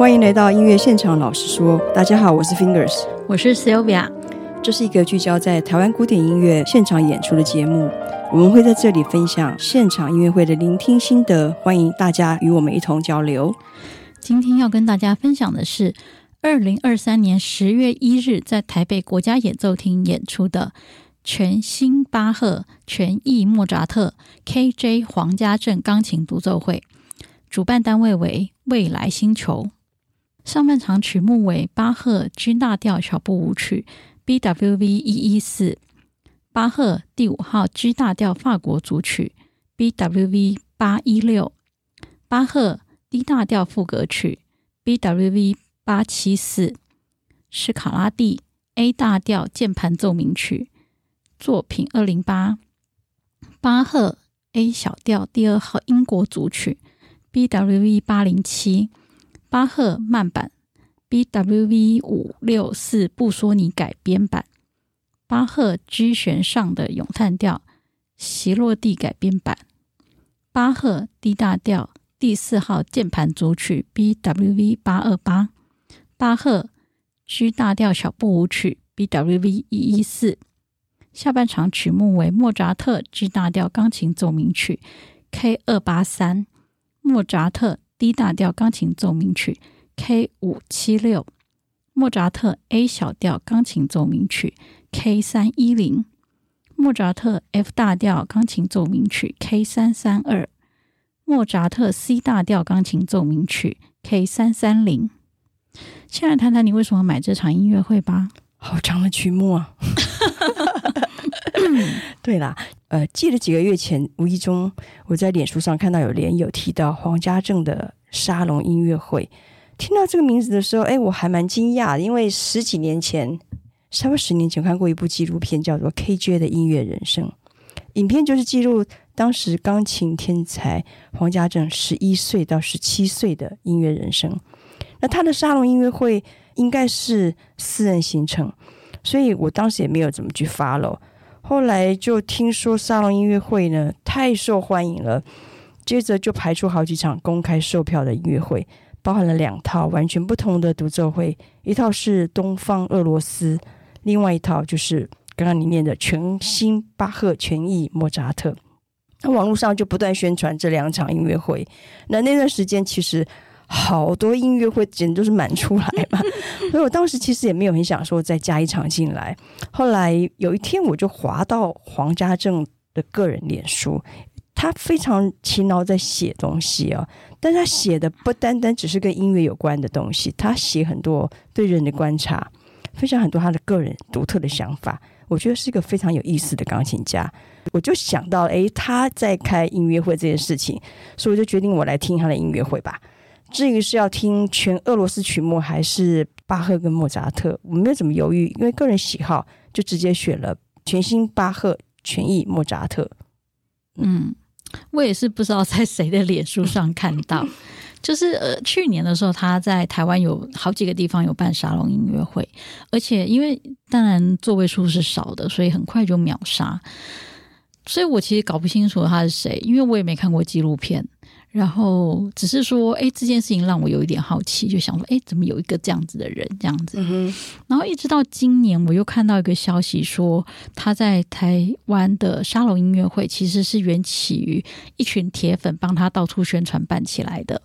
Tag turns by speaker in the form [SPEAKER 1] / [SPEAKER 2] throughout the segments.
[SPEAKER 1] 欢迎来到音乐现场。老实说，大家好，我是 Fingers，
[SPEAKER 2] 我是 Sylvia。
[SPEAKER 1] 这是一个聚焦在台湾古典音乐现场演出的节目，我们会在这里分享现场音乐会的聆听心得，欢迎大家与我们一同交流。
[SPEAKER 2] 今天要跟大家分享的是二零二三年十月一日在台北国家演奏厅演出的全新巴赫全意莫扎特 KJ 黄家镇钢琴独奏会，主办单位为未来星球。上半场曲目为巴赫 G 大调小步舞曲 BWV 一一四，巴赫第五号 G 大调法国组曲 BWV 八一六，巴赫 D 大调赋格曲 BWV 八七四，史卡拉第 A 大调键盘奏鸣曲作品二零八，巴赫 A 小调第二号英国组曲 BWV 八零七。巴赫慢版，BWV 五六四布索尼改编版，巴赫 G 弦上的咏叹调，席洛蒂改编版，巴赫 D 大调第四号键盘组曲 BWV 八二八，巴赫 G 大调小步舞曲 BWV 一一四。下半场曲目为莫扎特 G 大调钢琴奏鸣曲 K 二八三，莫扎特。D 大调钢琴奏鸣曲 K 五七六，莫扎特 A 小调钢琴奏鸣曲 K 三一零，莫扎特 F 大调钢琴奏鸣曲 K 三三二，莫扎特 C 大调钢琴奏鸣曲 K 三三零。先来谈谈你为什么买这场音乐会吧。
[SPEAKER 1] 好长的曲目啊！对啦，呃，记得几个月前，无意中我在脸书上看到有连友提到黄家正的沙龙音乐会，听到这个名字的时候，哎，我还蛮惊讶，因为十几年前，差不多十年前看过一部纪录片，叫做《KJ 的音乐人生》，影片就是记录当时钢琴天才黄家正十一岁到十七岁的音乐人生。那他的沙龙音乐会应该是私人行程，所以我当时也没有怎么去 follow。后来就听说沙龙音乐会呢太受欢迎了，接着就排出好几场公开售票的音乐会，包含了两套完全不同的独奏会，一套是东方俄罗斯，另外一套就是刚刚你念的全新巴赫全意莫扎特。那网络上就不断宣传这两场音乐会，那那段时间其实。好多音乐会简直都是满出来嘛，所以我当时其实也没有很想说再加一场进来。后来有一天我就滑到黄家正的个人脸书，他非常勤劳在写东西啊，但他写的不单单只是跟音乐有关的东西，他写很多对人的观察，分享很多他的个人独特的想法。我觉得是一个非常有意思的钢琴家。我就想到，诶，他在开音乐会这件事情，所以我就决定我来听他的音乐会吧。至于是要听全俄罗斯曲目还是巴赫跟莫扎特，我没有怎么犹豫，因为个人喜好就直接选了全新巴赫全意莫扎特。
[SPEAKER 2] 嗯，我也是不知道在谁的脸书上看到，就是呃去年的时候他在台湾有好几个地方有办沙龙音乐会，而且因为当然座位数是少的，所以很快就秒杀。所以我其实搞不清楚他是谁，因为我也没看过纪录片。然后只是说，哎，这件事情让我有一点好奇，就想说，哎，怎么有一个这样子的人这样子？嗯。然后一直到今年，我又看到一个消息说，他在台湾的沙龙音乐会其实是缘起于一群铁粉帮他到处宣传办起来的。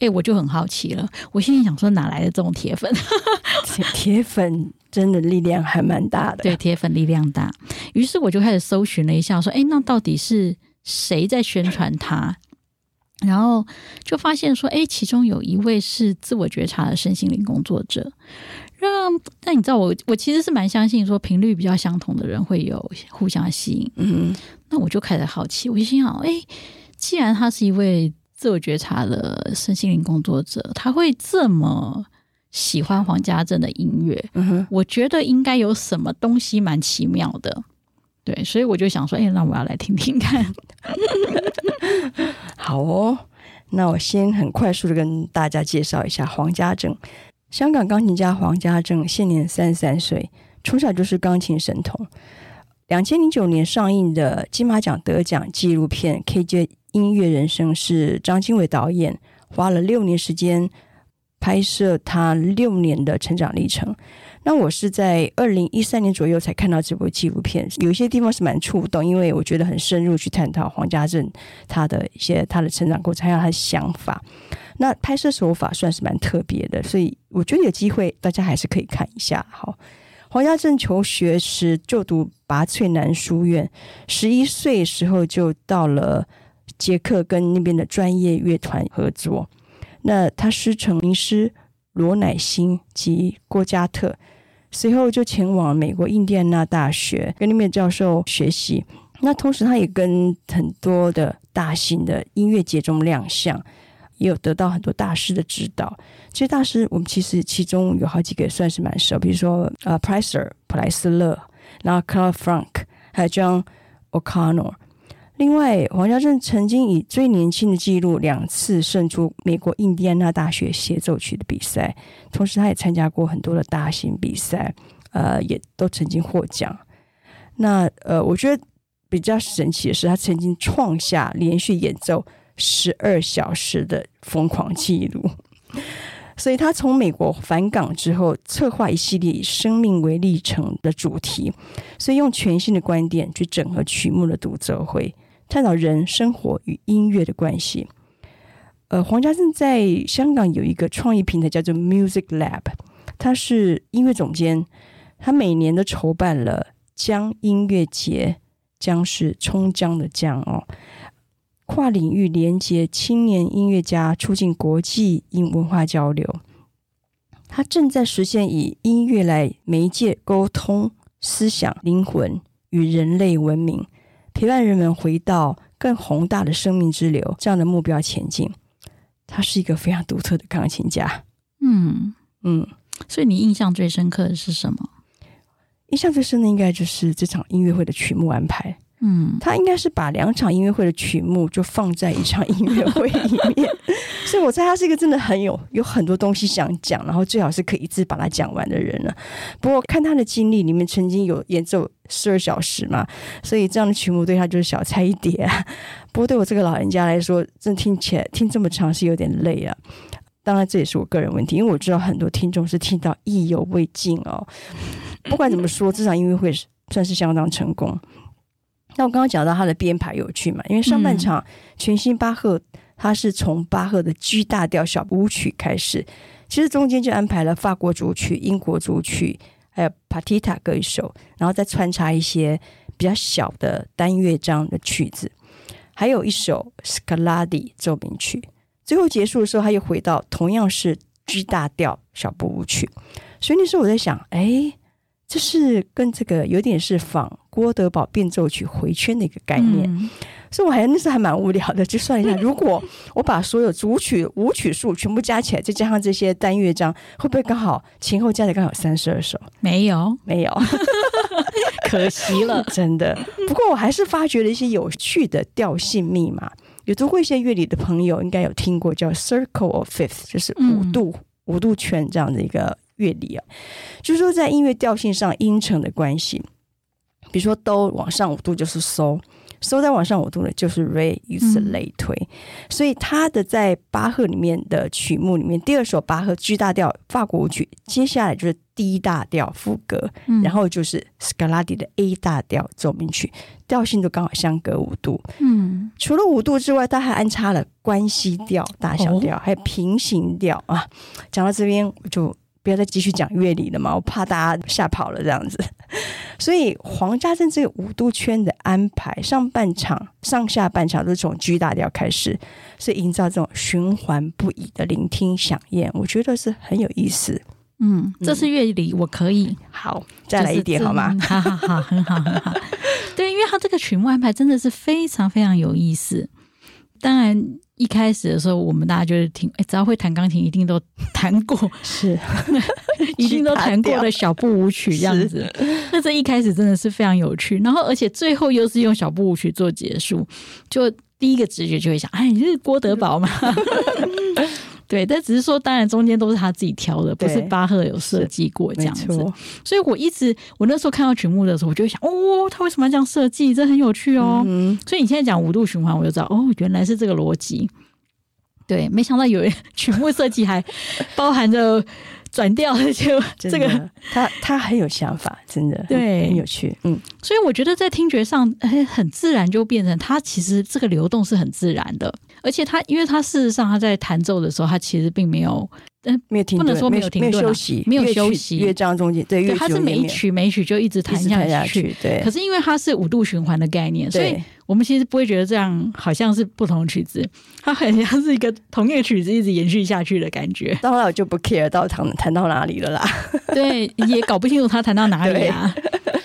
[SPEAKER 2] 哎，我就很好奇了，我心里想说，哪来的这种铁粉？
[SPEAKER 1] 铁粉真的力量还蛮大的。
[SPEAKER 2] 对，铁粉力量大。于是我就开始搜寻了一下，说，哎，那到底是谁在宣传他？然后就发现说，哎，其中有一位是自我觉察的身心灵工作者。让，但你知道我，我其实是蛮相信说，频率比较相同的人会有互相吸引。嗯，那我就开始好奇，我就心想，哎，既然他是一位自我觉察的身心灵工作者，他会这么喜欢黄家正的音乐，嗯哼，我觉得应该有什么东西蛮奇妙的。对，所以我就想说，哎，那我要来听听看。
[SPEAKER 1] 好哦，那我先很快速的跟大家介绍一下黄家正，香港钢琴家黄家正，现年三十三岁，从小就是钢琴神童。两千零九年上映的金马奖得奖纪录片《KJ 音乐人生》是张经纬导演花了六年时间拍摄他六年的成长历程。那我是在二零一三年左右才看到这部纪录片，有些地方是蛮触动，因为我觉得很深入去探讨黄家正他的一些他的成长过程，还有他的想法。那拍摄手法算是蛮特别的，所以我觉得有机会大家还是可以看一下。好，黄家正求学时就读拔萃男书院，十一岁时候就到了捷克跟那边的专业乐团合作。那他师承名师罗乃馨及郭嘉特。随后就前往美国印第安纳大学跟那边教授学习。那同时，他也跟很多的大型的音乐节中亮相，也有得到很多大师的指导。这些大师，我们其实其中有好几个算是蛮熟，比如说呃，Presser 普莱斯勒，然后 Carl Frank，还有 John O'Connor。另外，黄家正曾经以最年轻的纪录两次胜出美国印第安纳大学协奏曲的比赛，同时他也参加过很多的大型比赛，呃，也都曾经获奖。那呃，我觉得比较神奇的是，他曾经创下连续演奏十二小时的疯狂纪录。所以他从美国返港之后，策划一系列以生命为历程的主题，所以用全新的观点去整合曲目的独奏会。探讨人生活与音乐的关系。呃，黄家正在香港有一个创意平台叫做 Music Lab，他是音乐总监。他每年都筹办了江音乐节，江是冲江的江哦，跨领域连接青年音乐家，促进国际音文化交流。他正在实现以音乐来媒介沟通思想、灵魂与人类文明。陪伴人们回到更宏大的生命之流这样的目标前进，他是一个非常独特的钢琴家。
[SPEAKER 2] 嗯
[SPEAKER 1] 嗯，
[SPEAKER 2] 所以你印象最深刻的是什么？
[SPEAKER 1] 印象最深的应该就是这场音乐会的曲目安排。
[SPEAKER 2] 嗯，
[SPEAKER 1] 他应该是把两场音乐会的曲目就放在一场音乐会里面，所以我猜他是一个真的很有有很多东西想讲，然后最好是可以一次把它讲完的人了。不过看他的经历里面，曾经有演奏十二小时嘛，所以这样的曲目对他就是小菜一碟啊。不过对我这个老人家来说，真听起来听这么长是有点累啊。当然这也是我个人问题，因为我知道很多听众是听到意犹未尽哦。不管怎么说，这场音乐会算是相当成功。那我刚刚讲到他的编排有趣嘛，因为上半场全新巴赫，他是从巴赫的 G 大调小步舞曲开始，其实中间就安排了法国组曲、英国组曲，还有 Partita 各一首，然后再穿插一些比较小的单乐章的曲子，还有一首 Scarlatti 奏鸣曲。最后结束的时候，他又回到同样是 G 大调小步舞曲，所以那时候我在想，哎。这是跟这个有点是仿郭德宝变奏曲回圈的一个概念，嗯、所以我还那时候还蛮无聊的，就算一下，如果我把所有主曲舞曲数全部加起来，再加上这些单乐章，会不会刚好前后加起来刚好三十二首？
[SPEAKER 2] 没有，
[SPEAKER 1] 没有，
[SPEAKER 2] 可惜了，
[SPEAKER 1] 真的。不过我还是发掘了一些有趣的调性密码。有读过一些乐理的朋友，应该有听过叫 Circle of Fifth，就是五度、嗯、五度圈这样的一个。乐理啊，就是说在音乐调性上音程的关系，比如说哆往上五度就是嗦，嗦再往上五度呢就是瑞，以此类推。嗯、所以他的在巴赫里面的曲目里面，第二首巴赫 G 大调法国舞曲，接下来就是 D 大调副歌，嗯、然后就是 Scarlatti 的 A 大调奏鸣曲，调性都刚好相隔五度。嗯，除了五度之外，他还安插了关系调、大小调，还有平行调啊。讲到这边我就。不要再继续讲乐理了嘛，我怕大家吓跑了这样子。所以黄家正这个五度圈的安排，上半场、上下半场都是从 G 大调开始，是营造这种循环不已的聆听响宴，我觉得是很有意思。
[SPEAKER 2] 嗯，这是乐理，我可以。
[SPEAKER 1] 好，再来一点好吗？
[SPEAKER 2] 好好 好，很好很好。对，因为他这个曲目安排真的是非常非常有意思。当然。一开始的时候，我们大家就是听，哎，只要会弹钢琴，一定都弹过，
[SPEAKER 1] 是，
[SPEAKER 2] 一定都弹过的小步舞曲这样子。那这一开始真的是非常有趣，然后而且最后又是用小步舞曲做结束，就第一个直觉就会想，哎，你是郭德宝吗？对，但只是说，当然中间都是他自己挑的，不是巴赫有设计过这样子。所以我一直，我那时候看到曲目的时候，我就会想，哦，他为什么要这样设计？这很有趣哦。嗯、所以你现在讲五度循环，我就知道，哦，原来是这个逻辑。对，没想到有 曲目设计还包含着。转调就 这个，
[SPEAKER 1] 他他很有想法，真的
[SPEAKER 2] 对，
[SPEAKER 1] 很有趣，嗯，
[SPEAKER 2] 所以我觉得在听觉上很很自然就变成他其实这个流动是很自然的，而且他因为他事实上他在弹奏的时候，他其实并没有。
[SPEAKER 1] 嗯，没有停顿，
[SPEAKER 2] 不能说没有停顿，没有休息，没有休息。
[SPEAKER 1] 乐章中间，对，
[SPEAKER 2] 它是每一曲每一曲就一直弹下去，
[SPEAKER 1] 对。
[SPEAKER 2] 可是因为它是五度循环的概念，所以我们其实不会觉得这样好像是不同曲子，它很像是一个同一个曲子一直延续下去的感觉。
[SPEAKER 1] 到后来我就不 care 到弹弹到哪里了啦，
[SPEAKER 2] 对，也搞不清楚它弹到哪里啊。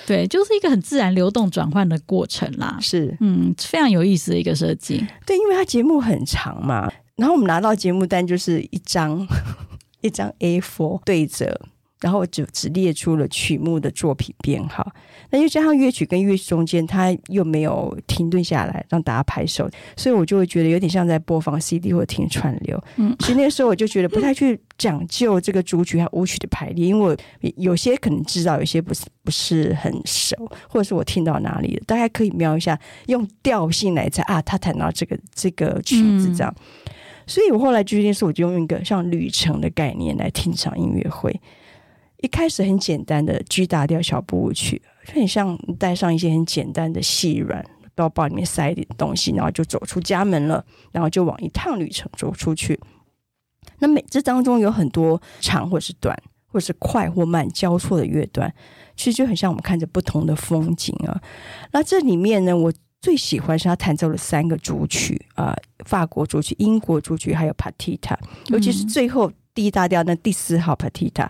[SPEAKER 2] 对，就是一个很自然流动转换的过程啦。
[SPEAKER 1] 是，
[SPEAKER 2] 嗯，非常有意思的一个设计。
[SPEAKER 1] 对，因为它节目很长嘛，然后我们拿到节目单就是一张。一张 A4 对折，然后就只列出了曲目的作品编号。那又加上乐曲跟乐曲中间，它又没有停顿下来让大家拍手，所以我就会觉得有点像在播放 CD 或听串流。嗯，其实那个时候我就觉得不太去讲究这个主曲和舞曲的排列，因为我有些可能知道，有些不是不是很熟，或者是我听到哪里了，大家可以瞄一下，用调性来猜啊，他弹到这个这个曲子这样。嗯所以我后来决定是，我就用一个像旅程的概念来听场音乐会。一开始很简单的 G 大调小步舞曲，就很像带上一些很简单的细软，包包里面塞一点东西，然后就走出家门了，然后就往一趟旅程走出去。那每这当中有很多长或是短，或是快或慢交错的乐段，其实就很像我们看着不同的风景啊。那这里面呢，我。最喜欢是他弹奏了三个主曲啊、呃，法国主曲、英国主曲，还有 Partita，尤其是最后第一大调那第四号 Partita，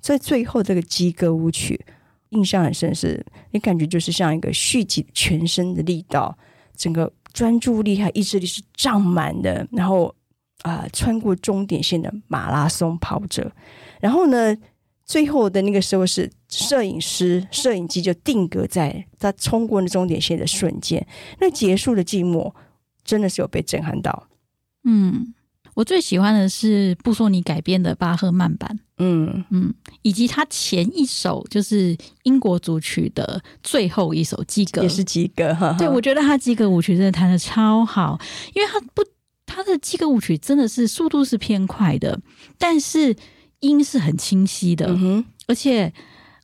[SPEAKER 1] 在最后这个鸡歌舞曲，印象很深是，是你感觉就是像一个蓄积全身的力道，整个专注力还意志力是胀满的，然后啊、呃，穿过终点线的马拉松跑者，然后呢，最后的那个时候是。摄影师、摄影机就定格在他冲过那终点线的瞬间，那结束的寂寞真的是有被震撼到。
[SPEAKER 2] 嗯，我最喜欢的是布索尼改编的巴赫慢版，嗯嗯，以及他前一首就是英国组曲的最后一首击歌，
[SPEAKER 1] 也是击歌哈。
[SPEAKER 2] 对，我觉得他击歌舞曲真的弹的超好，因为他不，他的击歌舞曲真的是速度是偏快的，但是音是很清晰的，嗯，而且。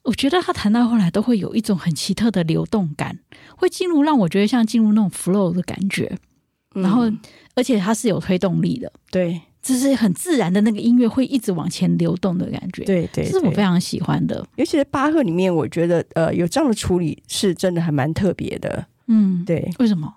[SPEAKER 2] 我觉得他弹到后来都会有一种很奇特的流动感，会进入让我觉得像进入那种 flow 的感觉，然后而且它是有推动力的，
[SPEAKER 1] 对，
[SPEAKER 2] 就是很自然的那个音乐会一直往前流动的感觉，
[SPEAKER 1] 对对，
[SPEAKER 2] 这是我非常喜欢的。
[SPEAKER 1] 尤其是巴赫里面，我觉得呃有这样的处理是真的还蛮特别的，
[SPEAKER 2] 嗯，
[SPEAKER 1] 对，
[SPEAKER 2] 为什么？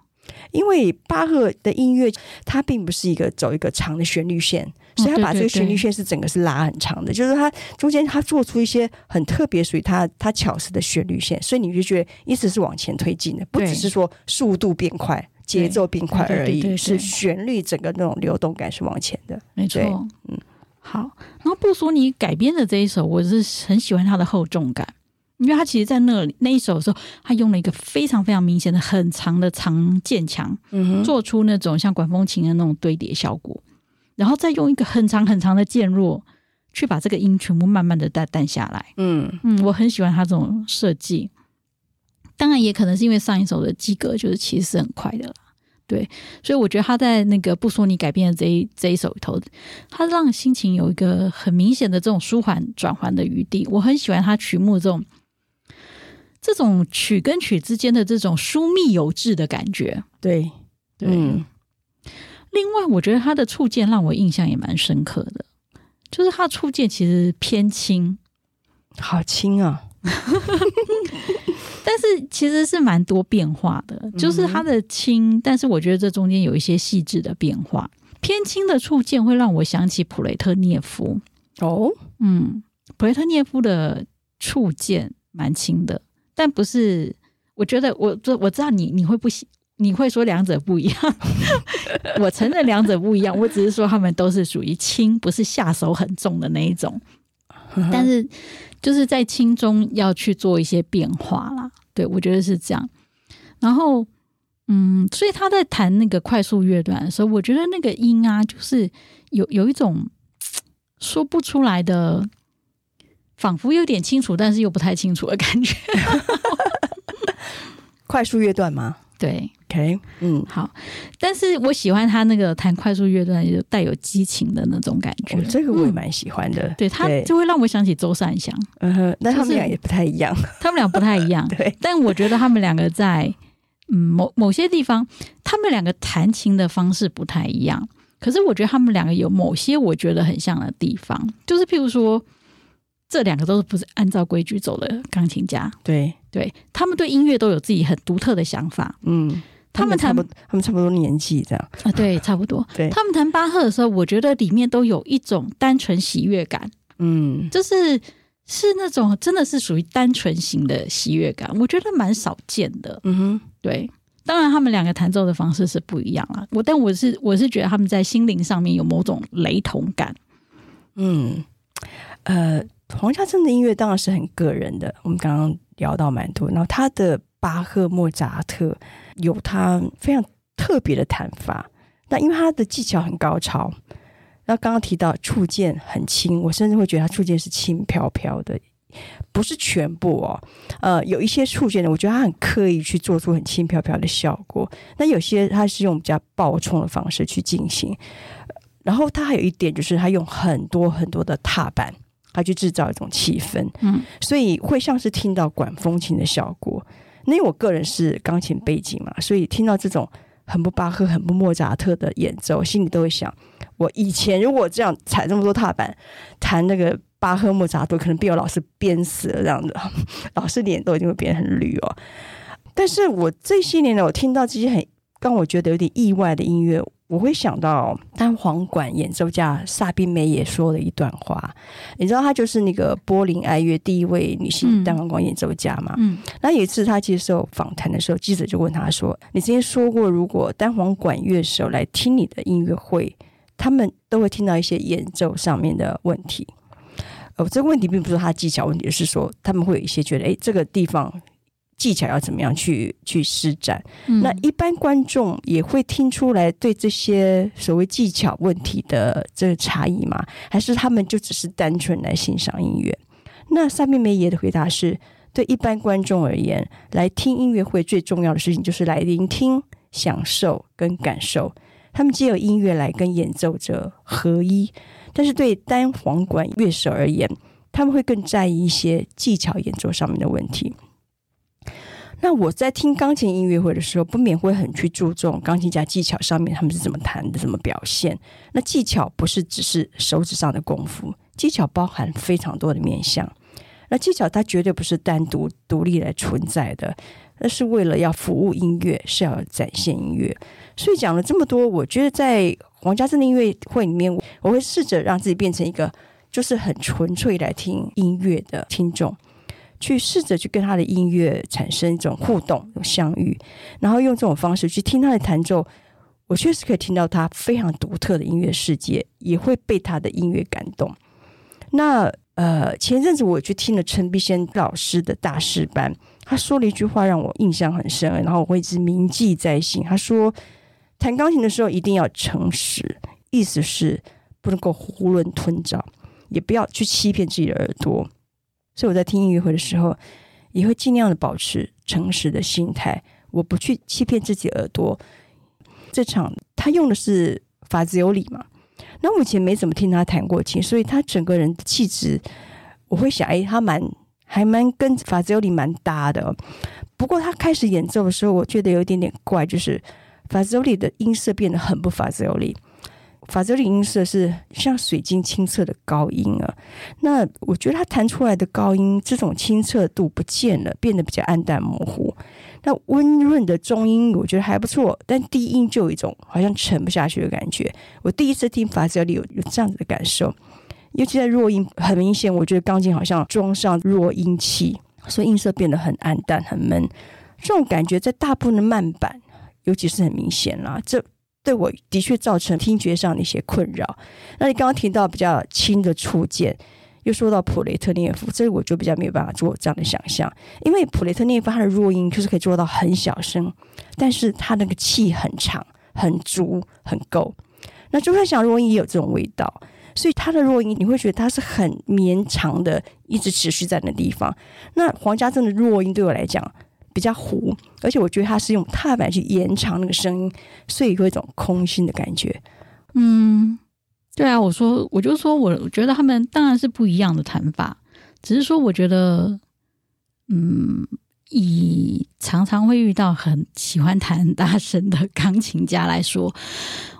[SPEAKER 1] 因为巴赫的音乐，它并不是一个走一个长的旋律线，所以他把这个旋律线是整个是拉很长的，就是他中间他做出一些很特别属于他他巧思的旋律线，所以你就觉得一直是往前推进的，不只是说速度变快、节奏变快而已，是旋律整个那种流动感是往前的。
[SPEAKER 2] 没错，嗯，好。然后布索尼改编的这一首，我是很喜欢它的厚重感。因为他其实，在那里那一首的时候，他用了一个非常非常明显的很长的长渐强，嗯哼，做出那种像管风琴的那种堆叠效果，然后再用一个很长很长的渐弱，去把这个音全部慢慢的淡淡下来。嗯嗯，我很喜欢他这种设计。当然，也可能是因为上一首的击歌就是其实是很快的啦，对，所以我觉得他在那个不说你改编的这一这一首里头，他让心情有一个很明显的这种舒缓转换的余地。我很喜欢他曲目这种。这种曲跟曲之间的这种疏密有致的感觉，
[SPEAKER 1] 对，
[SPEAKER 2] 对。嗯、另外，我觉得他的触键让我印象也蛮深刻的，就是他的触键其实偏轻，
[SPEAKER 1] 好轻啊！
[SPEAKER 2] 但是其实是蛮多变化的，就是它的轻，但是我觉得这中间有一些细致的变化。偏轻的触键会让我想起普雷特涅夫
[SPEAKER 1] 哦，
[SPEAKER 2] 嗯，普雷特涅夫的触键蛮轻的。但不是，我觉得我这我知道你你会不喜，你会说两者不一样。我承认两者不一样，我只是说他们都是属于轻，不是下手很重的那一种。但是就是在轻中要去做一些变化啦。对，我觉得是这样。然后，嗯，所以他在弹那个快速乐段的时候，我觉得那个音啊，就是有有一种 说不出来的。仿佛有点清楚，但是又不太清楚的感觉。
[SPEAKER 1] 快速乐段吗？
[SPEAKER 2] 对
[SPEAKER 1] ，OK，嗯，
[SPEAKER 2] 好，但是我喜欢他那个弹快速乐段，就带有激情的那种感觉，
[SPEAKER 1] 哦、这个我也蛮喜欢的。
[SPEAKER 2] 嗯、对他就会让我想起周善祥，
[SPEAKER 1] 嗯哼，但他们俩也不太一样，
[SPEAKER 2] 他们俩不太一样。
[SPEAKER 1] 对，
[SPEAKER 2] 但我觉得他们两个在嗯某某些地方，他们两个弹琴的方式不太一样。可是我觉得他们两个有某些我觉得很像的地方，就是譬如说，这两个都是不是按照规矩走的钢琴家，
[SPEAKER 1] 对。
[SPEAKER 2] 对，他们对音乐都有自己很独特的想法，
[SPEAKER 1] 嗯，他们弹，他们差不多年纪这样。
[SPEAKER 2] 啊，对，差不多，
[SPEAKER 1] 对，
[SPEAKER 2] 他们弹巴赫的时候，我觉得里面都有一种单纯喜悦感，
[SPEAKER 1] 嗯，
[SPEAKER 2] 就是是那种真的是属于单纯型的喜悦感，我觉得蛮少见的，
[SPEAKER 1] 嗯哼，
[SPEAKER 2] 对。当然，他们两个弹奏的方式是不一样啊。我但我是我是觉得他们在心灵上面有某种雷同感。
[SPEAKER 1] 嗯，呃，黄家正的音乐当然是很个人的。我们刚刚聊到蛮多，然后他的巴赫、莫扎特有他非常特别的弹法。那因为他的技巧很高超，那刚刚提到触键很轻，我甚至会觉得他触键是轻飘飘的。不是全部哦，呃，有一些触键的，我觉得他很刻意去做出很轻飘飘的效果。那有些他是用比较爆冲的方式去进行，然后他还有一点就是他用很多很多的踏板，他去制造一种气氛，
[SPEAKER 2] 嗯，
[SPEAKER 1] 所以会像是听到管风琴的效果。那因为我个人是钢琴背景嘛，所以听到这种很不巴赫、很不莫扎特的演奏，心里都会想：我以前如果这样踩这么多踏板，弹那个。巴赫、莫扎特可能被我老师鞭死了，这样的 老师脸都已经会变很绿哦。但是我这些年呢，我听到这些很让我觉得有点意外的音乐，我会想到单簧管演奏家萨宾梅也说了一段话。你知道，她就是那个柏林爱乐第一位女性单簧管演奏家嘛？
[SPEAKER 2] 嗯。
[SPEAKER 1] 那有一次她接受访谈的时候，记者就问她说：“你之前说过，如果单簧管乐手来听你的音乐会，他们都会听到一些演奏上面的问题。”哦，这个问题并不是他技巧问题，而是说他们会有一些觉得，哎，这个地方技巧要怎么样去去施展。
[SPEAKER 2] 嗯。
[SPEAKER 1] 那一般观众也会听出来对这些所谓技巧问题的这个差异吗？还是他们就只是单纯来欣赏音乐？那萨米梅耶的回答是：对一般观众而言，来听音乐会最重要的事情就是来聆听、享受跟感受。他们借由音乐来跟演奏者合一。但是对单簧管乐手而言，他们会更在意一些技巧演奏上面的问题。那我在听钢琴音乐会的时候，不免会很去注重钢琴家技巧上面他们是怎么弹的、怎么表现。那技巧不是只是手指上的功夫，技巧包含非常多的面向。那技巧它绝对不是单独独立来存在的，那是为了要服务音乐，是要展现音乐。所以讲了这么多，我觉得在黄家正的音乐会里面，我会试着让自己变成一个就是很纯粹来听音乐的听众，去试着去跟他的音乐产生一种互动、有相遇，然后用这种方式去听他的弹奏，我确实可以听到他非常独特的音乐世界，也会被他的音乐感动。那呃，前阵子我去听了陈碧仙老师的大师班，他说了一句话让我印象很深，然后我会一直铭记在心。他说。弹钢琴的时候一定要诚实，意思是不能够囫囵吞枣，也不要去欺骗自己的耳朵。所以我在听音乐会的时候，也会尽量的保持诚实的心态，我不去欺骗自己耳朵。这场他用的是法兹尤里嘛，那我以前没怎么听他弹过琴，所以他整个人的气质，我会想，哎，他蛮还蛮跟法兹尤里蛮搭的。不过他开始演奏的时候，我觉得有一点点怪，就是。法兹尤里的音色变得很不法兹尤里，法兹尤里音色是像水晶清澈的高音啊。那我觉得他弹出来的高音，这种清澈度不见了，变得比较暗淡模糊。那温润的中音，我觉得还不错，但低音就有一种好像沉不下去的感觉。我第一次听法兹尤里有有这样子的感受，尤其在弱音，很明显，我觉得钢琴好像装上弱音器，所以音色变得很暗淡、很闷。这种感觉在大部分的慢板。尤其是很明显啦，这对我的确造成听觉上的一些困扰。那你刚刚提到比较轻的触键，又说到普雷特涅夫，这个我就比较没有办法做这样的想象，因为普雷特涅夫他的弱音就是可以做到很小声，但是他那个气很长、很足、很够。那周善祥弱音也有这种味道，所以他的弱音你会觉得他是很绵长的，一直持续在那地方。那黄家正的弱音对我来讲。比较糊，而且我觉得他是用踏板去延长那个声音，所以有一种空心的感觉。
[SPEAKER 2] 嗯，对啊，我说我就说我觉得他们当然是不一样的弹法，只是说我觉得，嗯。以常常会遇到很喜欢弹很大声的钢琴家来说，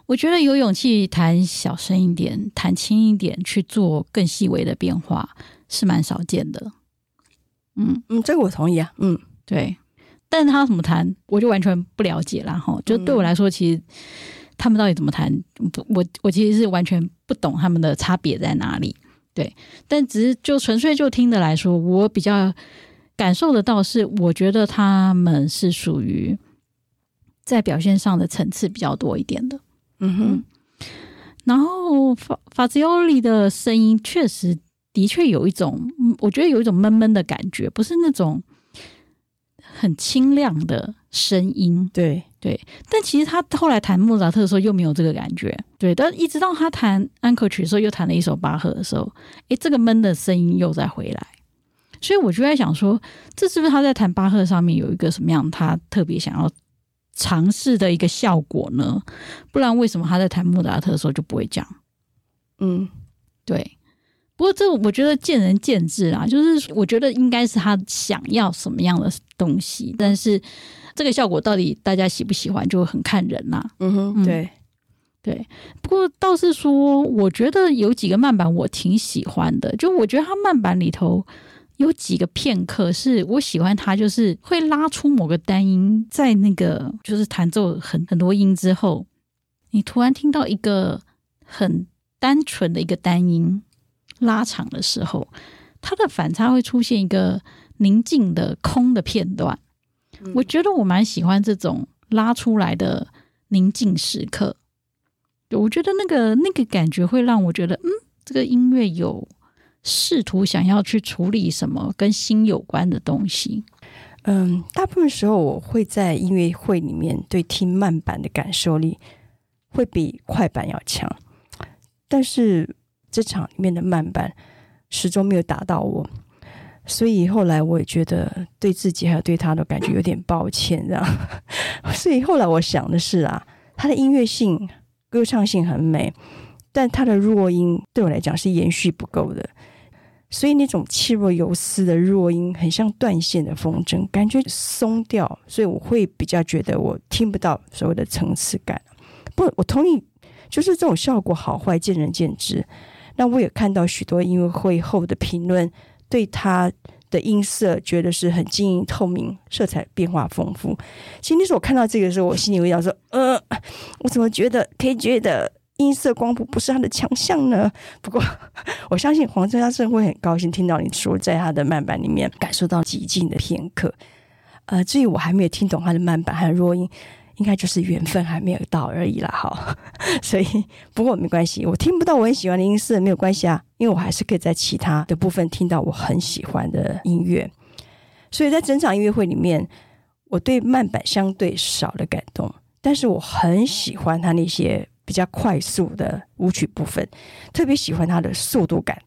[SPEAKER 2] 我觉得有勇气弹小声一点、弹轻一点，去做更细微的变化是蛮少见的。嗯
[SPEAKER 1] 嗯，这个我同意啊。嗯，
[SPEAKER 2] 对。但是他怎么弹，我就完全不了解了哈。就对我来说，其实他们到底怎么弹，我我其实是完全不懂他们的差别在哪里。对，但只是就纯粹就听的来说，我比较。感受得到是，我觉得他们是属于在表现上的层次比较多一点的。
[SPEAKER 1] 嗯哼，
[SPEAKER 2] 然后法法兹尤里的声音确实的确有一种，我觉得有一种闷闷的感觉，不是那种很清亮的声音。
[SPEAKER 1] 对
[SPEAKER 2] 对，但其实他后来弹莫扎特的时候又没有这个感觉。对，但一直到他弹安可曲的时候，又弹了一首巴赫的时候，诶，这个闷的声音又再回来。所以我就在想说，这是不是他在弹巴赫上面有一个什么样他特别想要尝试的一个效果呢？不然为什么他在弹莫扎特的时候就不会这样？
[SPEAKER 1] 嗯，
[SPEAKER 2] 对。不过这我觉得见仁见智啦，就是我觉得应该是他想要什么样的东西，但是这个效果到底大家喜不喜欢，就很看人啦。
[SPEAKER 1] 嗯哼，对、嗯、
[SPEAKER 2] 对。不过倒是说，我觉得有几个慢板我挺喜欢的，就我觉得他慢板里头。有几个片刻是我喜欢他，就是会拉出某个单音，在那个就是弹奏很很多音之后，你突然听到一个很单纯的一个单音拉长的时候，它的反差会出现一个宁静的空的片段。我觉得我蛮喜欢这种拉出来的宁静时刻。我觉得那个那个感觉会让我觉得，嗯，这个音乐有。试图想要去处理什么跟心有关的东西。
[SPEAKER 1] 嗯，大部分时候我会在音乐会里面对听慢板的感受力会比快板要强，但是这场里面的慢板始终没有打到我，所以后来我也觉得对自己还有对他的感觉有点抱歉，这样。所以后来我想的是啊，他的音乐性、歌唱性很美，但他的弱音对我来讲是延续不够的。所以那种气若游丝的弱音，很像断线的风筝，感觉松掉，所以我会比较觉得我听不到所谓的层次感。不，我同意，就是这种效果好坏见仁见智。那我也看到许多音乐会后的评论，对他的音色觉得是很晶莹透明，色彩变化丰富。其实那时候我看到这个时候，我心里会想说：呃，我怎么觉得可以觉得？音色光谱不是他的强项呢。不过，我相信黄先生会很高兴听到你说，在他的慢板里面感受到极静的片刻。呃，至于我还没有听懂他的慢板还有弱音，应该就是缘分还没有到而已啦。好，所以不过没关系，我听不到我很喜欢的音色没有关系啊，因为我还是可以在其他的部分听到我很喜欢的音乐。所以在整场音乐会里面，我对慢板相对少了感动，但是我很喜欢他那些。比较快速的舞曲部分，特别喜欢它的速度感。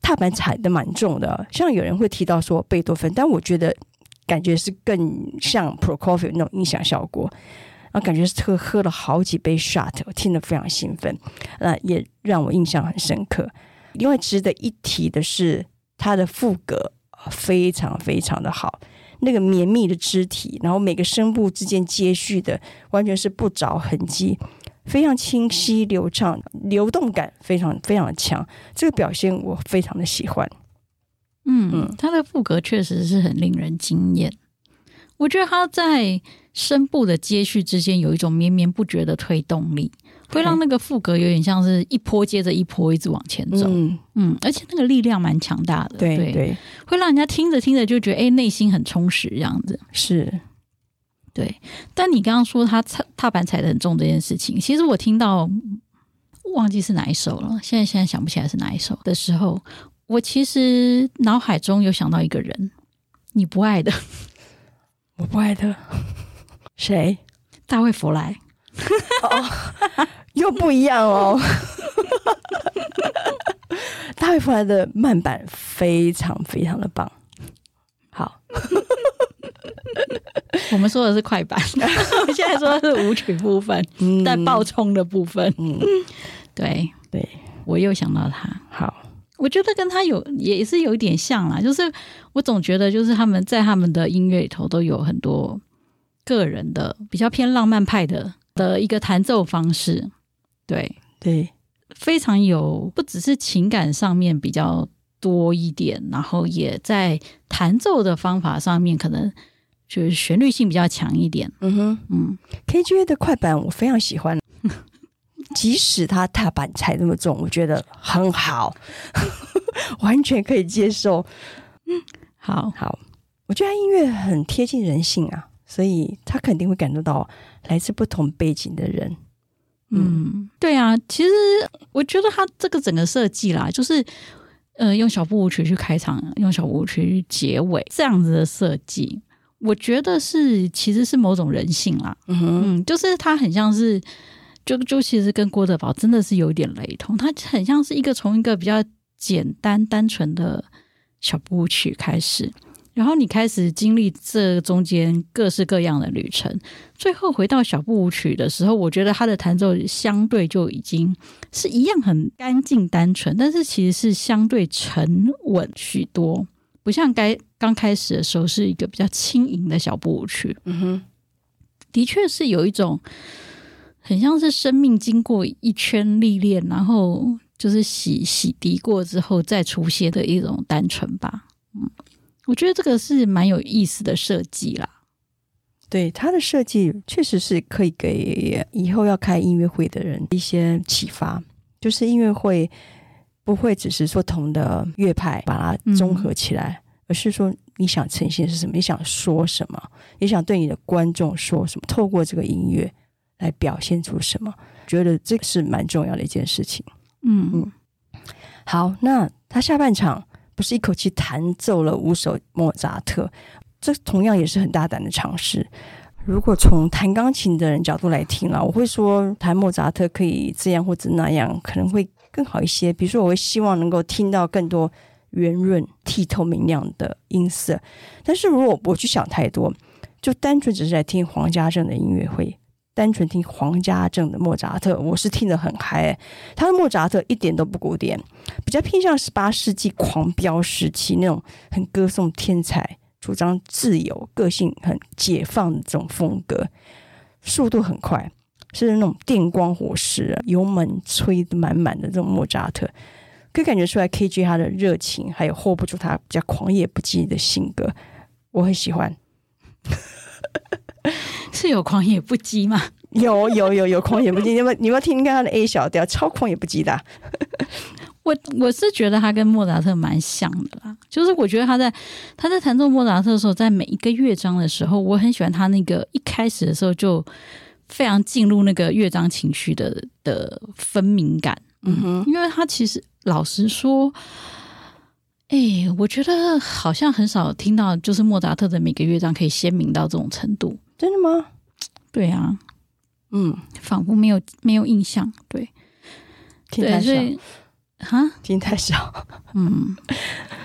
[SPEAKER 1] 踏板踩得蛮重的，像有人会提到说贝多芬，但我觉得感觉是更像 Prokofiev 那种音响效果。然后感觉是喝喝了好几杯 shot，我听得非常兴奋，那也让我印象很深刻。另外值得一提的是，他的副歌非常非常的好，那个绵密的肢体，然后每个声部之间接续的，完全是不着痕迹。非常清晰流畅，流动感非常非常的强，这个表现我非常的喜欢。
[SPEAKER 2] 嗯嗯，他的副歌确实是很令人惊艳。我觉得他在声部的接续之间有一种绵绵不绝的推动力，会让那个副歌有点像是一波接着一波一直往前走。嗯嗯，而且那个力量蛮强大的，
[SPEAKER 1] 对对，对，
[SPEAKER 2] 会让人家听着听着就觉得哎，内心很充实这样子。
[SPEAKER 1] 是。
[SPEAKER 2] 对，但你刚刚说他踏踏板踩的很重这件事情，其实我听到忘记是哪一首了，现在现在想不起来是哪一首的时候，我其实脑海中有想到一个人，你不爱的，
[SPEAKER 1] 我不爱的，谁？
[SPEAKER 2] 大卫弗莱，
[SPEAKER 1] 哦，又不一样哦。大卫弗莱的慢板非常非常的棒，好。
[SPEAKER 2] 我们说的是快板，我现在说的是舞曲部分，带、嗯、爆冲的部分。嗯，对对，我又想到他。
[SPEAKER 1] 好，
[SPEAKER 2] 我觉得跟他有也是有一点像啦，就是我总觉得就是他们在他们的音乐里头都有很多个人的比较偏浪漫派的的一个弹奏方式。对
[SPEAKER 1] 对，
[SPEAKER 2] 非常有，不只是情感上面比较多一点，然后也在弹奏的方法上面可能。就是旋律性比较强一点，
[SPEAKER 1] 嗯哼，嗯，KGA 的快板我非常喜欢，即使它踏板踩那么重，我觉得很好，完全可以接受。
[SPEAKER 2] 嗯，好
[SPEAKER 1] 好，我觉得音乐很贴近人性啊，所以他肯定会感受到来自不同背景的人。
[SPEAKER 2] 嗯，嗯对啊，其实我觉得他这个整个设计啦，就是呃，用小步舞曲去开场，用小步舞曲去结尾，这样子的设计。我觉得是，其实是某种人性啦，嗯，就是他很像是，就就其实跟郭德宝真的是有点雷同，他很像是一个从一个比较简单单纯的小步舞曲开始，然后你开始经历这中间各式各样的旅程，最后回到小步舞曲的时候，我觉得他的弹奏相对就已经是一样很干净单纯，但是其实是相对沉稳许多。不像该刚开始的时候是一个比较轻盈的小步舞曲，
[SPEAKER 1] 嗯哼，
[SPEAKER 2] 的确是有一种很像是生命经过一圈历练，然后就是洗洗涤过之后再出现的一种单纯吧。嗯，我觉得这个是蛮有意思的设计啦。
[SPEAKER 1] 对，它的设计确实是可以给以后要开音乐会的人一些启发，就是音乐会。不会只是说同的乐派把它综合起来，而是说你想呈现是什么，你想说什么，你想对你的观众说什么，透过这个音乐来表现出什么，觉得这个是蛮重要的一件事情。
[SPEAKER 2] 嗯嗯，
[SPEAKER 1] 好，那他下半场不是一口气弹奏了五首莫扎特，这同样也是很大胆的尝试。如果从弹钢琴的人角度来听啊，我会说弹莫扎特可以这样或者那样，可能会。更好一些，比如说，我会希望能够听到更多圆润、剔透、明亮的音色。但是如果我去想太多，就单纯只是在听黄家正的音乐会，单纯听黄家正的莫扎特，我是听得很嗨。他的莫扎特一点都不古典，比较偏向十八世纪狂飙时期那种很歌颂天才、主张自由、个性很解放的这种风格，速度很快。是那种电光火石、油门吹得满满的这种莫扎特，可以感觉出来 KG 他的热情，还有 hold 不住他比较狂野不羁的性格，我很喜欢。
[SPEAKER 2] 是有狂野不羁吗？
[SPEAKER 1] 有有有有狂野不羁，你们你们听听看他的 A 小调，超狂野不羁的。
[SPEAKER 2] 我我是觉得他跟莫扎特蛮像的啦，就是我觉得他在他在弹奏莫扎特的时候，在每一个乐章的时候，我很喜欢他那个一开始的时候就。非常进入那个乐章情绪的的分明感，
[SPEAKER 1] 嗯哼，
[SPEAKER 2] 因为他其实老实说，哎、欸，我觉得好像很少听到，就是莫扎特的每个乐章可以鲜明到这种程度，
[SPEAKER 1] 真的吗？
[SPEAKER 2] 对啊，
[SPEAKER 1] 嗯，
[SPEAKER 2] 仿佛没有没有印象，对，
[SPEAKER 1] 听太少，
[SPEAKER 2] 哈，
[SPEAKER 1] 听太少，
[SPEAKER 2] 嗯，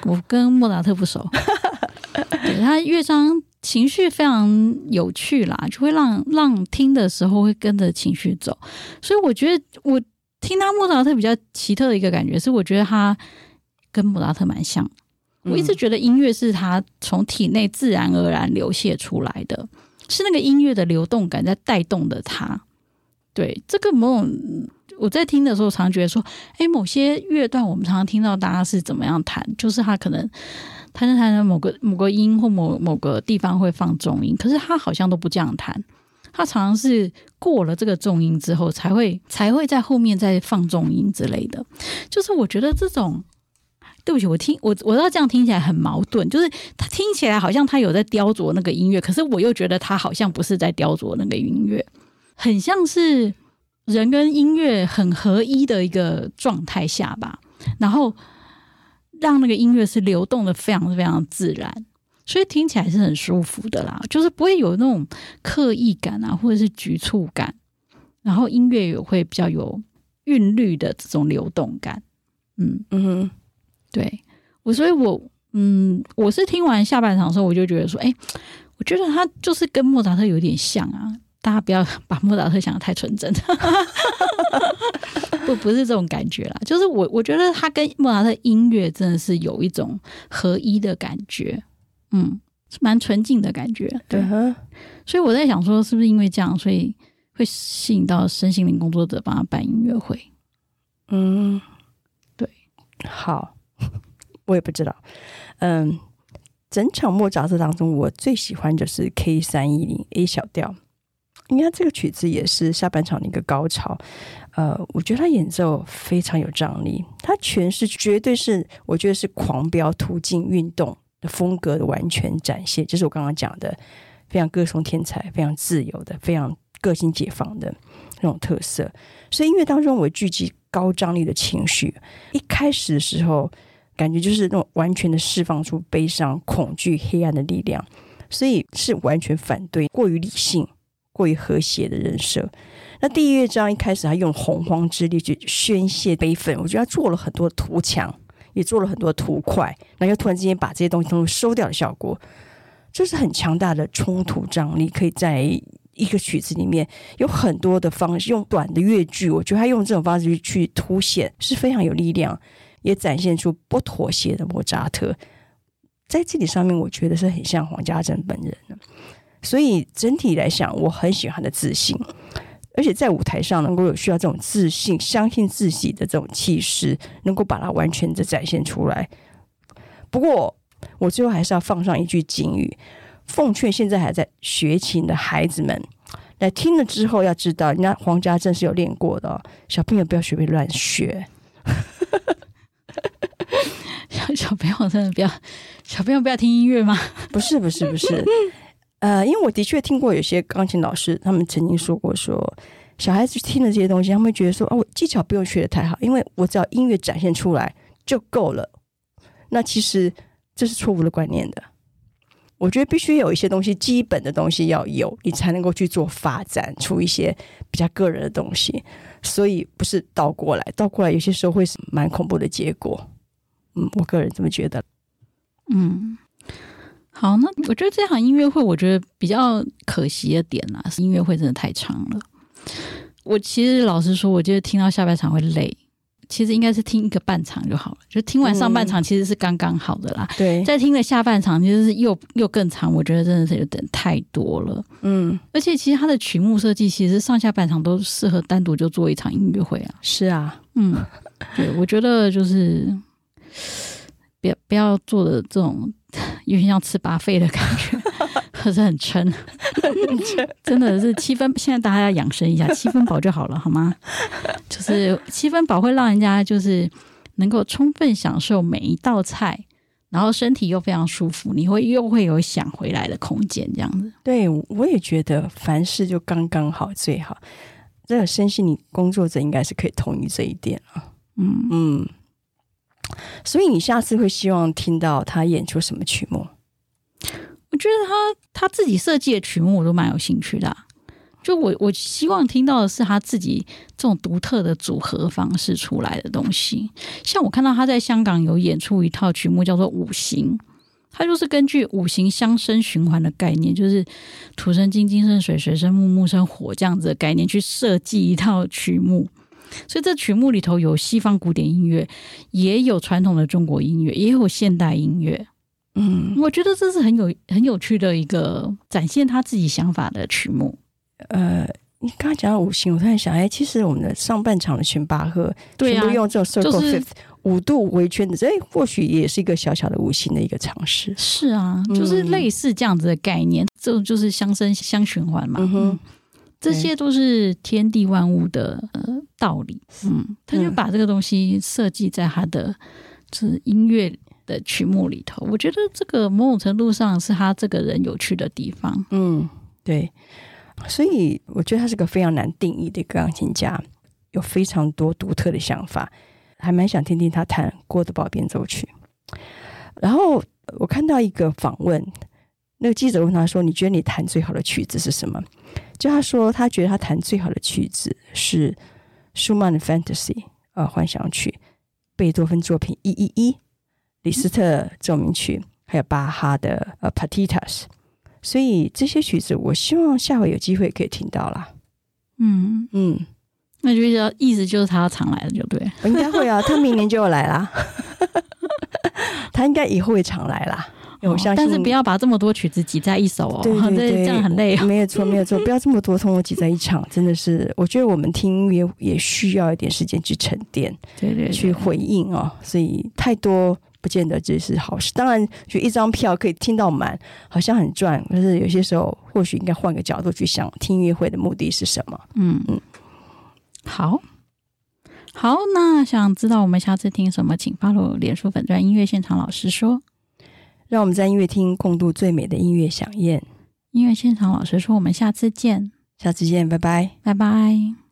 [SPEAKER 2] 我跟莫扎特不熟，对他乐章。情绪非常有趣啦，就会让让听的时候会跟着情绪走，所以我觉得我听他莫扎特比较奇特的一个感觉是，我觉得他跟莫扎特蛮像。我一直觉得音乐是他从体内自然而然流泻出来的，是那个音乐的流动感在带动的他。对，这个某种我在听的时候，常常觉得说，诶，某些乐段我们常常听到大家是怎么样弹，就是他可能。弹着弹着，某个某个音或某某个地方会放重音，可是他好像都不这样弹，他常常是过了这个重音之后，才会才会在后面再放重音之类的。就是我觉得这种，对不起，我听我我知道这样听起来很矛盾，就是他听起来好像他有在雕琢那个音乐，可是我又觉得他好像不是在雕琢那个音乐，很像是人跟音乐很合一的一个状态下吧，然后。让那个音乐是流动的，非常非常自然，所以听起来是很舒服的啦，就是不会有那种刻意感啊，或者是局促感，然后音乐也会比较有韵律的这种流动感。嗯
[SPEAKER 1] 嗯，
[SPEAKER 2] 对我，所以我嗯，我是听完下半场的时候，我就觉得说，哎，我觉得他就是跟莫扎特有点像啊。大家不要把莫扎特想的太纯真，不不是这种感觉啦。就是我我觉得他跟莫扎特音乐真的是有一种合一的感觉，嗯，是蛮纯净的感觉。对，所以我在想说，是不是因为这样，所以会吸引到身心灵工作者帮他办音乐会？
[SPEAKER 1] 嗯，对，好，我也不知道。嗯，整场莫扎特当中，我最喜欢就是 K 三一零 A 小调。应该这个曲子也是下半场的一个高潮，呃，我觉得他演奏非常有张力，他诠释绝对是我觉得是狂飙突进运动的风格的完全展现，就是我刚刚讲的非常歌颂天才、非常自由的、非常个性解放的那种特色。所以音乐当中我聚集高张力的情绪，一开始的时候感觉就是那种完全的释放出悲伤、恐惧、黑暗的力量，所以是完全反对过于理性。过于和谐的人设。那第一乐章一开始，他用洪荒之力去宣泄悲愤，我觉得他做了很多图强，也做了很多图快，然后又突然之间把这些东西都收掉的效果，就是很强大的冲突张力。可以在一个曲子里面有很多的方式，用短的乐句，我觉得他用这种方式去去凸显是非常有力量，也展现出不妥协的莫扎特。在这里上面，我觉得是很像黄家珍本人的。所以整体来讲，我很喜欢的自信，而且在舞台上能够有需要这种自信、相信自己的这种气势，能够把它完全的展现出来。不过，我最后还是要放上一句警语，奉劝现在还在学琴的孩子们，来听了之后要知道，人家黄家正是有练过的，哦小朋友不要随便乱学。
[SPEAKER 2] 小朋友真的不要，小朋友不要听音乐吗？
[SPEAKER 1] 不是，不是，不是。呃，因为我的确听过有些钢琴老师，他们曾经说过说，小孩子听了这些东西，他们会觉得说，啊，我技巧不用学得太好，因为我只要音乐展现出来就够了。那其实这是错误的观念的。我觉得必须有一些东西，基本的东西要有，你才能够去做发展出一些比较个人的东西。所以不是倒过来，倒过来有些时候会是蛮恐怖的结果。嗯，我个人这么觉得。
[SPEAKER 2] 嗯。好，那我觉得这场音乐会，我觉得比较可惜的点啊，是音乐会真的太长了。我其实老实说，我觉得听到下半场会累。其实应该是听一个半场就好了，就听完上半场其实是刚刚好的啦。对、嗯，再听了下半场，其实是又又更长。我觉得真的是有点太多了。嗯，而且其实它的曲目设计，其实上下半场都适合单独就做一场音乐会啊。
[SPEAKER 1] 是啊，
[SPEAKER 2] 嗯，对，我觉得就是不要不要做的这种。有点像吃 buffet 的感觉，可是很撑，真的是七分。现在大家要养生一下，七分饱就好了，好吗？就是七分饱会让人家就是能够充分享受每一道菜，然后身体又非常舒服，你会又会有想回来的空间，这样子。
[SPEAKER 1] 对，我也觉得凡事就刚刚好最好。这个身心你工作者应该是可以同意这一点啊。嗯嗯。所以你下次会希望听到他演出什么曲目？
[SPEAKER 2] 我觉得他他自己设计的曲目我都蛮有兴趣的。就我我希望听到的是他自己这种独特的组合方式出来的东西。像我看到他在香港有演出一套曲目叫做五行，他就是根据五行相生循环的概念，就是土生金、金生水、水生木、木生火这样子的概念去设计一套曲目。所以这曲目里头有西方古典音乐，也有传统的中国音乐，也有现代音乐。嗯，我觉得这是很有很有趣的一个展现他自己想法的曲目。
[SPEAKER 1] 呃，你刚刚讲到五行，我突然想，哎，其实我们的上半场的全巴赫，对啊，全部用这种 circle fifth 五度围圈的，这或许也是一个小小的五行的一个尝试。
[SPEAKER 2] 是啊，就是类似这样子的概念，嗯、这种就是相生相循环嘛。嗯哼。这些都是天地万物的呃道理，嗯，他就把这个东西设计在他的就是音乐的曲目里头。我觉得这个某种程度上是他这个人有趣的地方，
[SPEAKER 1] 嗯，对。所以我觉得他是个非常难定义的一个钢琴家，有非常多独特的想法，还蛮想听听他弹《郭德堡变奏曲》。然后我看到一个访问，那个记者问他说：“你觉得你弹最好的曲子是什么？”就他说，他觉得他弹最好的曲子是舒曼的《Fantasy》呃幻想曲，贝多芬作品一一一，李斯特奏鸣曲，还有巴哈的呃《Partitas》。所以这些曲子，我希望下回有机会可以听到啦。
[SPEAKER 2] 嗯嗯，那就要意思就是他要常来了，就对。
[SPEAKER 1] 应该会啊，他明年就要来啦。他应该以后会常来啦。我相信，
[SPEAKER 2] 但是不要把这么多曲子挤在一首哦，
[SPEAKER 1] 对 对对，
[SPEAKER 2] 这样很累。
[SPEAKER 1] 没有错，没有错，不要这么多通通挤在一场，真的是，我觉得我们听音乐也需要一点时间去沉淀，
[SPEAKER 2] 对对，
[SPEAKER 1] 去回应哦。所以太多不见得这是好事。当然，就一张票可以听到满，好像很赚。可是有些时候，或许应该换个角度去想，听音乐会的目的是什么？
[SPEAKER 2] 嗯嗯，好。好，那想知道我们下次听什么，请 follow 脸书粉专音乐现场老师说，
[SPEAKER 1] 让我们在音乐厅共度最美的音乐飨宴。
[SPEAKER 2] 音乐现场老师说，我们下次见，
[SPEAKER 1] 下次见，拜拜，
[SPEAKER 2] 拜拜。